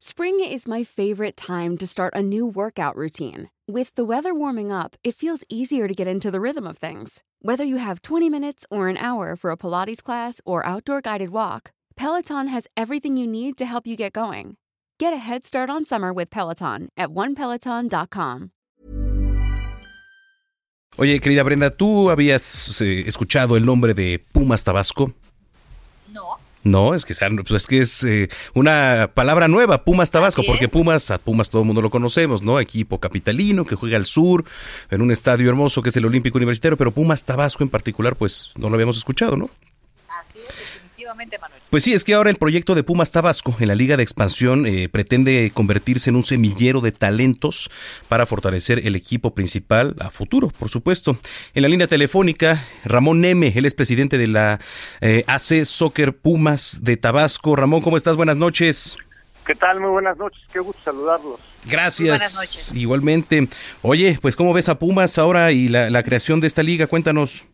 Spring is my favorite time to start a new workout routine. With the weather warming up, it feels easier to get into the rhythm of things. Whether you have 20 minutes or an hour for a Pilates class or outdoor guided walk, Peloton has everything you need to help you get going. Get a head start on summer with Peloton at onepeloton.com. Oye, querida Brenda, ¿tú habías eh, escuchado el nombre de Pumas Tabasco? No. Es que, pues es, que es eh, una palabra nueva, Pumas Tabasco, porque. Pumas, a Pumas todo el mundo lo conocemos, ¿no? Equipo capitalino que juega al sur, en un estadio hermoso que es el Olímpico Universitario, pero Pumas Tabasco en particular, pues no lo habíamos escuchado, ¿no? Manuel. Pues sí, es que ahora el proyecto de Pumas Tabasco en la Liga de Expansión eh, pretende convertirse en un semillero de talentos para fortalecer el equipo principal a futuro, por supuesto. En la línea telefónica, Ramón Neme, él es presidente de la eh, AC Soccer Pumas de Tabasco. Ramón, ¿cómo estás? Buenas noches. ¿Qué tal? Muy buenas noches, qué gusto saludarlos. Gracias. Buenas noches. Igualmente. Oye, pues ¿cómo ves a Pumas ahora y la, la creación de esta liga? Cuéntanos.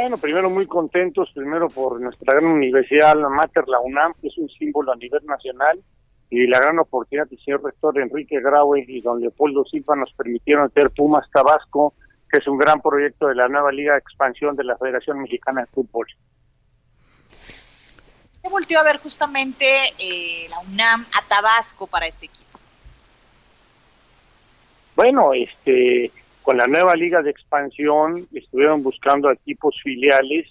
Bueno, primero muy contentos, primero por nuestra gran universidad, la Mater, la UNAM, que es un símbolo a nivel nacional, y la gran oportunidad del señor rector Enrique Graue y don Leopoldo Silva nos permitieron tener Pumas Tabasco, que es un gran proyecto de la nueva Liga de Expansión de la Federación Mexicana de Fútbol. Se volteó a ver justamente eh, la UNAM a Tabasco para este equipo. Bueno, este, con la nueva liga de expansión estuvieron buscando equipos filiales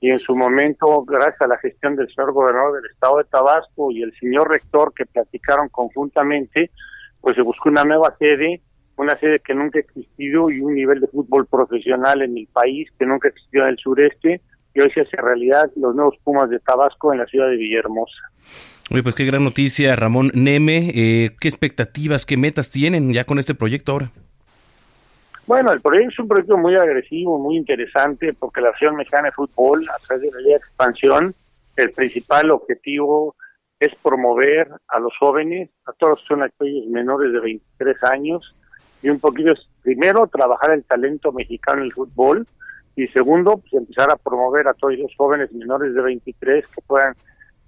y en su momento, gracias a la gestión del señor gobernador del estado de Tabasco y el señor rector que platicaron conjuntamente, pues se buscó una nueva sede, una sede que nunca ha existido y un nivel de fútbol profesional en el país que nunca existió en el sureste y hoy se hace realidad los nuevos Pumas de Tabasco en la ciudad de Villahermosa. Oye, pues qué gran noticia, Ramón Neme. Eh, ¿Qué expectativas, qué metas tienen ya con este proyecto ahora? Bueno, el proyecto es un proyecto muy agresivo, muy interesante, porque la Acción Mexicana de Fútbol, a través de la Liga de Expansión, el principal objetivo es promover a los jóvenes, a todos los que son aquellos menores de 23 años, y un poquito es, primero, trabajar el talento mexicano en el fútbol, y segundo, pues empezar a promover a todos los jóvenes menores de 23 que puedan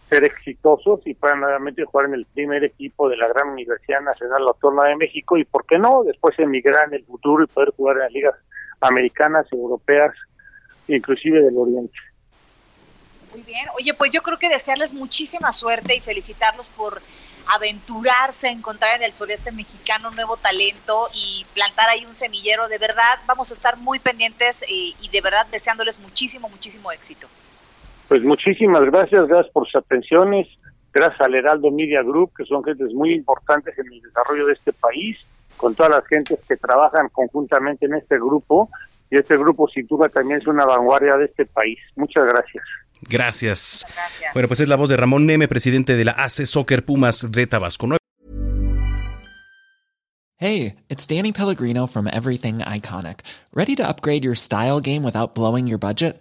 ser exitosos y puedan nuevamente jugar en el primer equipo de la gran Universidad Nacional Autónoma de México y, ¿por qué no?, después emigrar en el futuro y poder jugar en las ligas americanas, europeas, inclusive del Oriente. Muy bien. Oye, pues yo creo que desearles muchísima suerte y felicitarlos por aventurarse a encontrar en el sureste mexicano un nuevo talento y plantar ahí un semillero. De verdad, vamos a estar muy pendientes eh, y de verdad deseándoles muchísimo, muchísimo éxito. Pues muchísimas gracias, gracias por sus atenciones, gracias al Heraldo Media Group, que son gentes muy importantes en el desarrollo de este país, con todas las gentes que trabajan conjuntamente en este grupo, y este grupo sin duda también es una vanguardia de este país. Muchas gracias. Gracias. Gracias. Bueno, pues es la voz de Ramón Neme, presidente de la AC Soccer Pumas de Tabasco. Hey, it's Danny Pellegrino from Everything Iconic. Ready to upgrade your style game without blowing your budget?